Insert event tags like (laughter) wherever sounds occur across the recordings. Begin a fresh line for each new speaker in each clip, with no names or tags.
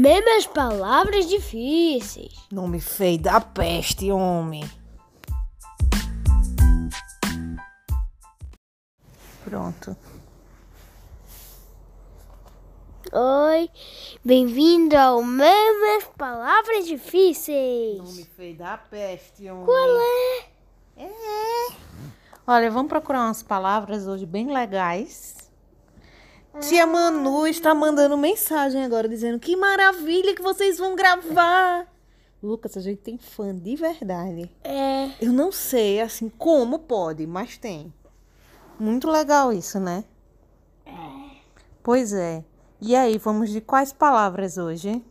Mesmas palavras difíceis.
Nome feio da peste, homem. Pronto.
Oi, bem-vindo ao Mesmas Palavras Difíceis.
Nome feio da peste, homem.
Qual é?
É. Olha, vamos procurar umas palavras hoje bem legais. Tia Manu está mandando mensagem agora dizendo que maravilha que vocês vão gravar. Lucas, a gente tem fã de verdade.
É.
Eu não sei assim como pode, mas tem. Muito legal isso, né? Pois é. E aí, vamos de quais palavras hoje?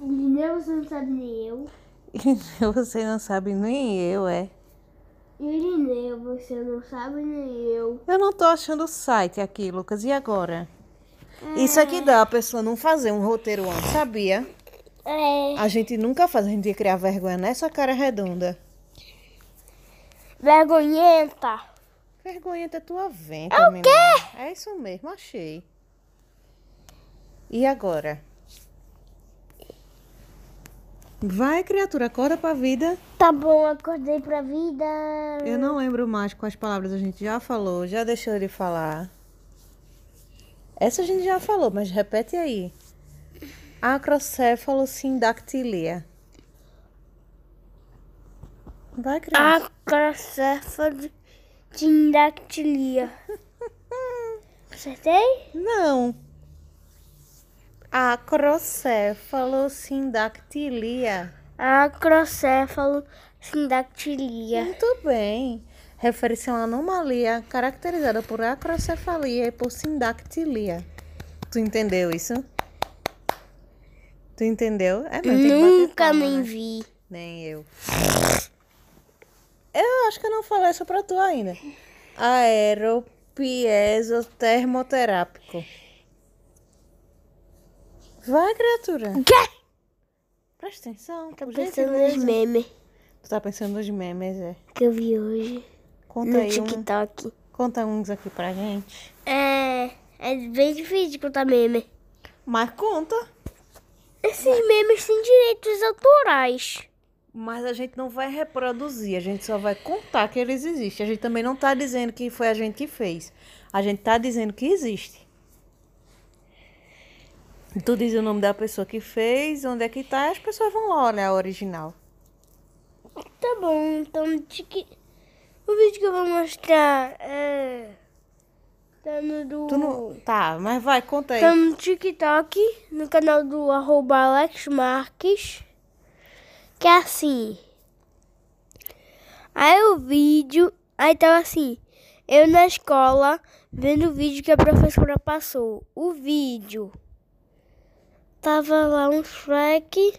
Irineu, você não sabe nem eu. (laughs)
Você não sabe nem eu, é.
Irineu, você não sabe nem eu.
Eu não tô achando o site aqui, Lucas. E agora? Isso aqui dá a pessoa não fazer um roteiro antes, sabia?
É.
A gente nunca faz, a gente ia criar vergonha nessa cara redonda.
Vergonhenta.
Vergonha da tua venta, menina. É isso mesmo, achei. E agora? Vai, criatura, acorda pra vida.
Tá bom, acordei pra vida.
Eu não lembro mais quais palavras a gente já falou, já deixou ele falar. Essa a gente já falou, mas repete aí. Acrocéfalo-sindactilia. Vai, criança.
Acrocéfalo de indactilia. (laughs) Acertei?
Não. Acrocéfalo-sindactilia.
Acrocéfalo sindactilia.
Muito bem. Refere-se a uma anomalia caracterizada por acrocefalia e por sindactilia. Tu entendeu isso? Tu entendeu? É, mas
Nunca
palma,
nem
né?
vi.
Nem eu. Eu acho que eu não falei isso pra tu ainda. Aeropiezotermoterápico. Vai, criatura.
O quê?
Presta atenção. Por
pensando nos memes
Tu tá pensando nos memes, é?
que eu vi hoje
Conta
no
aí um,
TikTok.
conta uns aqui pra gente.
É, é bem difícil de contar meme.
Mas conta.
Esses memes têm direitos autorais.
Mas a gente não vai reproduzir, a gente só vai contar que eles existem. A gente também não tá dizendo que foi a gente que fez. A gente tá dizendo que existe. Tu diz o nome da pessoa que fez, onde é que tá, e as pessoas vão lá olhar a original.
Tá bom, então o vídeo que eu vou mostrar é. Tá no do.
Tu não... Tá, mas vai, conta aí.
Tá no TikTok, no canal do arroba Alex Marques. Que é assim. Aí o vídeo. Aí tava assim. Eu na escola vendo o vídeo que a professora passou. O vídeo. Tava lá um Shrek.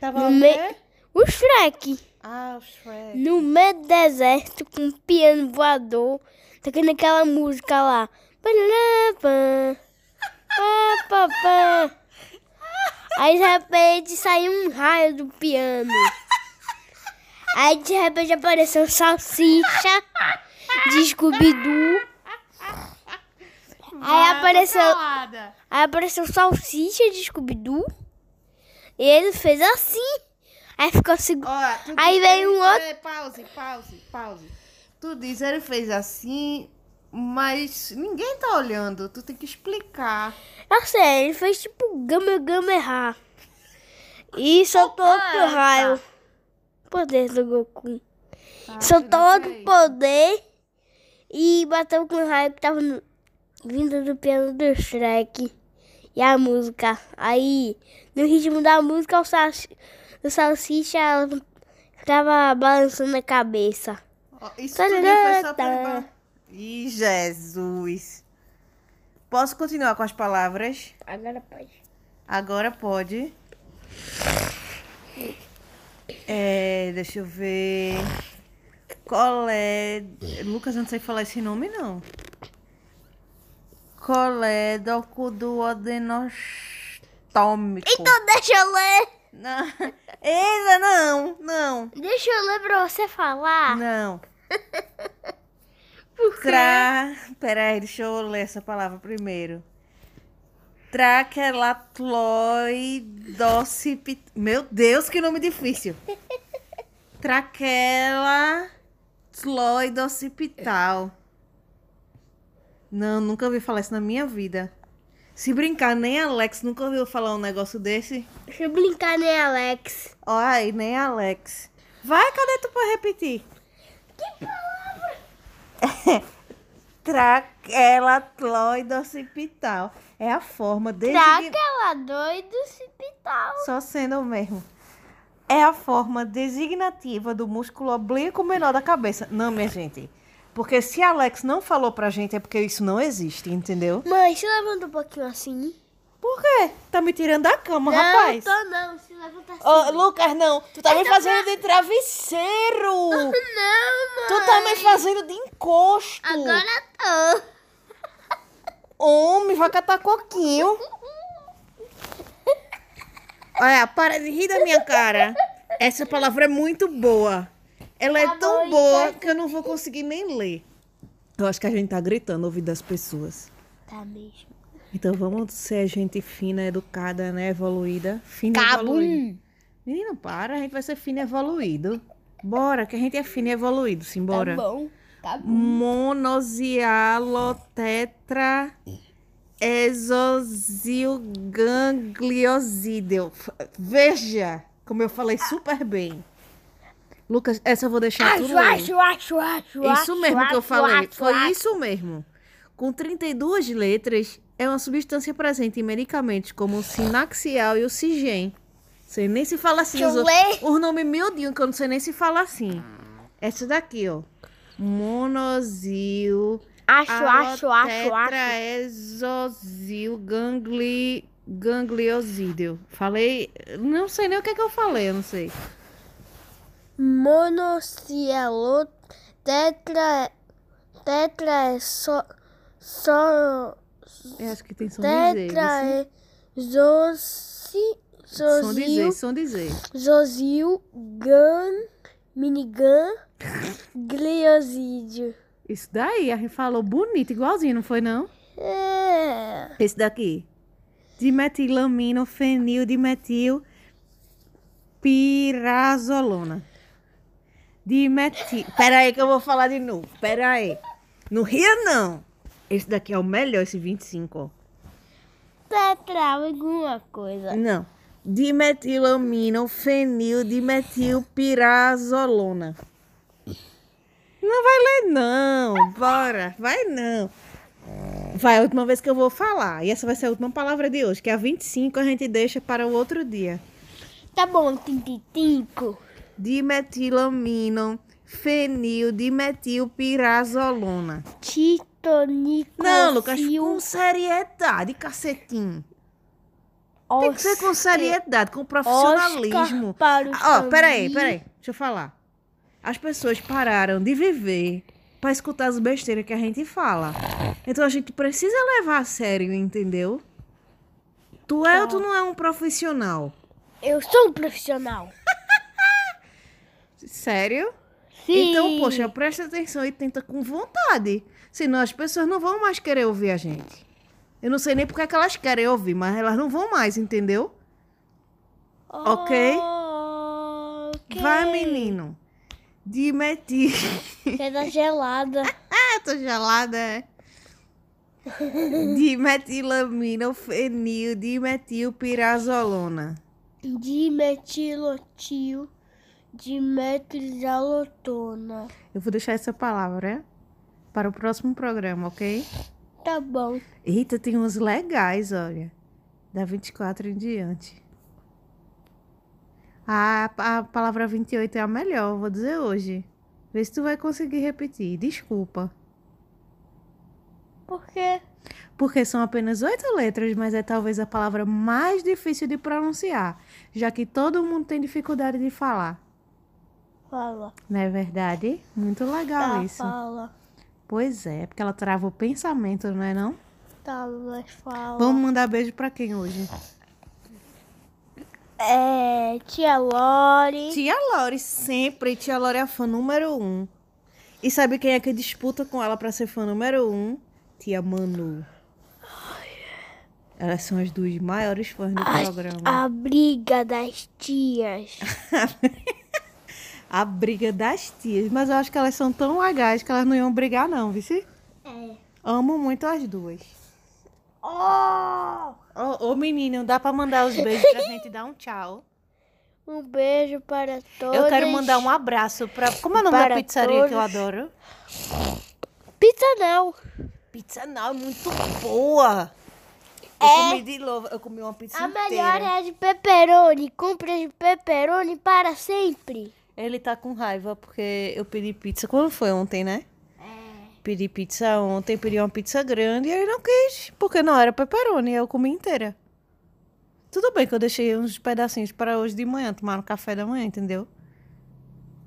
Tava
no
o
meio.
quê?
Um Shrek.
Ah, o Shrek.
No meio do deserto com um piano voador. Tocando aquela música lá. Aí de repente saiu um raio do piano. Aí de repente apareceu salsicha de Scooby-Doo. Aí apareceu, aí apareceu salsicha de Scooby-Doo. E ele fez assim. Aí ficou assim.
Ó, tu
Aí veio um outro-
Peraí, Pause, pause, pause. Tu diz, ele fez assim, mas ninguém tá olhando. Tu tem que explicar.
Eu sei, ele fez tipo Gama Gama errar. E soltou
Ah,
outro
tá.
raio. Poder do Goku.
Tá,
soltou outro poder e bateu com o raio que tava no- vindo do piano do Shrek. E a música. Aí, no ritmo da música, o, salsi, o salsicha ficava balançando a cabeça.
Ó, Isso tudo foi só pra... Ih, Jesus. Posso continuar com as palavras?
Agora pode.
Agora pode. É, deixa eu ver. Colé. Lucas, eu não sei falar esse nome, não. Colédoco do adenostômico.
Então deixa eu ler.
Não. (laughs) Eita, não, não,
Deixa eu ler pra você falar.
não. (laughs)
Por quê?
Cra... Peraí, deixa eu ler essa palavra primeiro. Traquelatloidocipit... Meu Deus, que nome difícil. (laughs) Traquelatloidocipital. Não, nunca ouvi falar isso na minha vida. Se brincar, nem Alex nunca ouviu falar um negócio desse.
Deixa eu brincar, né, Alex?
Aí, nem Alex. Vai, cadê tu pra repetir?
Que palavra? (laughs)
Traquelatloidocipital. É a forma designativa.
Traquela doido hospital.
Só sendo o mesmo. É a forma designativa do músculo oblíquo menor da cabeça. Não, minha gente. Porque se Alex não falou pra gente é porque isso não existe, entendeu?
Mãe, se levanta um pouquinho assim.
Por quê? Tá me tirando da cama,
não,
rapaz.
tô não. Se levanta assim.
Ô, Lucas, não. Tu tá me
Eita,
fazendo de travesseiro. (laughs)
Não, mãe.
Tu tá me fazendo de encosto.
Agora tô.
Homem, vai catar coquinho. (laughs) Olha, para de rir da minha cara. Essa palavra é muito boa. Ela é
Tá
tão
bom,
boa
então.
que eu não vou conseguir nem ler. Eu acho que a gente tá gritando no ouvido das pessoas.
Tá mesmo.
Então vamos ser gente fina, educada, né? Evoluída. Fina e evoluída.
Cabum.
Menino, para, a gente vai ser fino e evoluído. Bora, que a gente é fino e evoluído, simbora.
Tá bom. Tá bom.
Monosialotetra exosilgangliosídeo. Veja como eu falei super bem. Lucas, essa eu vou deixar tudo
Acho, acho, acho, acho.
Isso mesmo que eu falei. Foi isso mesmo. Com 32 letras, é uma substância presente em medicamentos como o sinaxial e o cigen. Sei nem se fala assim.
Deixa
Os, outros- os nomes miudinhos que eu não sei nem se fala assim. Essa daqui, ó. Monosil.
Acho, acho, acho, acho.
Tetraexosil gangli, gangliosídeo. Falei. Não sei nem o que, é que eu falei, eu não sei.
Monocielo tetra tetra é só só
Eu acho que tem som
tetra é
dizer,
zozil
som dizer.
zozil gan minigan gliosídeo
Isso daí, a gente falou bonito, igualzinho, não foi não?
é
Esse daqui. Dimetilamino, fenil, dimetil, pirazolona. Dimetil. Pera aí que eu vou falar de novo. Pera aí. Não ria, não. Esse daqui é o melhor, esse 25, ó.
Tetral, alguma coisa.
Não. Dimetilamina, fenil, dimetilpirazolona. Não vai ler, não. Bora. Vai, não. Vai, a última vez que eu vou falar. E essa vai ser a última palavra de hoje, que é a 25 a gente deixa para o outro dia.
Tá bom, 35
dimetilamino, fenil, dimetilpirazolona.
Titonico.
Não, Lucas, com seriedade, cacetinho. Oscar, Tem que ser com seriedade, com profissionalismo.
Ah,
ó, oh,
peraí,
peraí. Deixa eu falar. As pessoas pararam de viver para escutar as besteiras que a gente fala. Então a gente precisa levar a sério, entendeu? Tu é ou tu tá. não é um profissional?
Eu sou um profissional.
Sério?
Sim.
Então, poxa, presta atenção e tenta com vontade. Senão as pessoas não vão mais querer ouvir a gente. Eu não sei nem porque é que elas querem ouvir, mas elas não vão mais, entendeu? ok?
Ok.
Vai, menino. Dimetil.
Você tá gelada. (laughs)
Ah, tô gelada, é. Dimetilamina, fenil, dimetilpirazolona.
Dimetilotil. Dimetrizalotona.
Eu vou deixar essa palavra para o próximo programa, ok?
Tá bom.
Eita, tem uns legais, olha. Da 24 em diante. A, a palavra 28 é a melhor, vou dizer hoje. Vê se tu vai conseguir repetir. Desculpa.
Por quê?
Porque são apenas oito letras, mas é talvez a palavra mais difícil de pronunciar, já que todo mundo tem dificuldade de falar.
Fala.
Não é verdade? Muito legal
Tá,
isso.
fala.
Pois é, porque ela trava o pensamento, não é não?
Tá, mas fala.
Vamos mandar beijo pra quem hoje?
É, tia Lore.
Tia Lore, sempre. Tia Lore é a fã número um. E sabe quem é que disputa com ela pra ser fã número um? Tia Manu. Elas são as duas maiores fãs do programa.
A briga das tias. (laughs)
A briga das tias. Mas eu acho que elas são tão legais que elas não iam brigar, não, vice?
É.
Amo muito as duas.
Oh!
Ô, ô menino, dá pra mandar os beijos pra gente dar um tchau.
Um beijo para todos.
Eu quero mandar um abraço pra. Como é o nome da pizzaria que eu
todos.
adoro?
Pizza não.
Pizza não, é muito boa. Eu
É.
comi de novo, eu comi uma pizza
A melhor
inteira.
é a de pepperoni. Compre de pepperoni para sempre.
Ele tá com raiva porque eu pedi pizza. Quando foi ontem, né?
É.
Pedi pizza ontem, pedi uma pizza grande e ele não quis, porque não era pepperoni, eu comi inteira. Tudo bem que eu deixei uns pedacinhos para hoje de manhã, tomar no café da manhã, entendeu?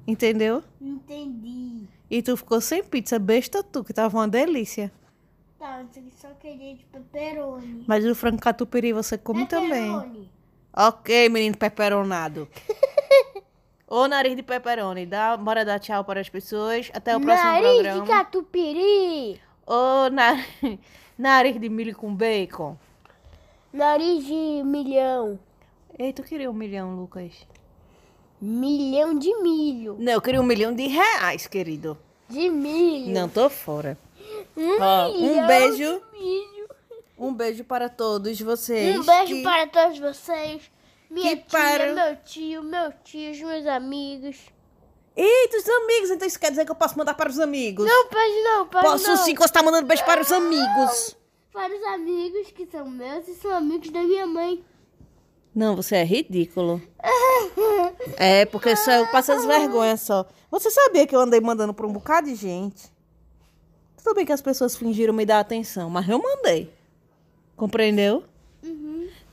Entendeu?
Entendi.
E tu ficou sem pizza, besta tu, que tava uma delícia.
Tá, eu só queria de pepperoni.
Mas o frango catupiry você come também.
Pepperoni.
Ok, menino peperonado. (laughs) Ô nariz de pepperoni, dá, bora dar tchau para as pessoas. Até o próximo
Nariz de
programa.
catupiry.
Ô nariz, (laughs) nariz de milho com bacon.
Nariz de milhão.
Ei, tu queria um milhão, Lucas?
Milhão de milho.
Não, eu queria um milhão de reais, querido.
De milho.
Não tô fora.
Um
Ó, um beijo. Um beijo para todos vocês.
Um beijo
que-
para todos vocês. Minha
que
tia,
para-
meu tio, meu tio, os meus amigos.
Eita, os amigos, então isso quer dizer que eu posso mandar para os amigos?
Não, pode não, pode
Posso
não.
sim, que você tá mandando beijo para os amigos.
Para os amigos que são meus e são amigos da minha mãe.
Não, você é ridículo. É, porque só eu passo as vergonhas só. Você sabia que eu andei mandando pra um bocado de gente? Tudo bem que as pessoas fingiram me dar atenção, mas eu mandei. Compreendeu?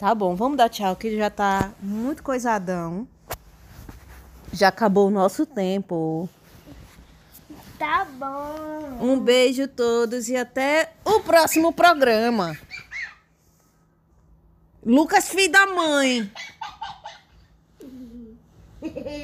Tá bom, vamos dar tchau, que já tá muito coisadão. Já acabou o nosso tempo.
Tá bom.
Um beijo a todos e até o próximo programa. Lucas, filho da mãe. (laughs)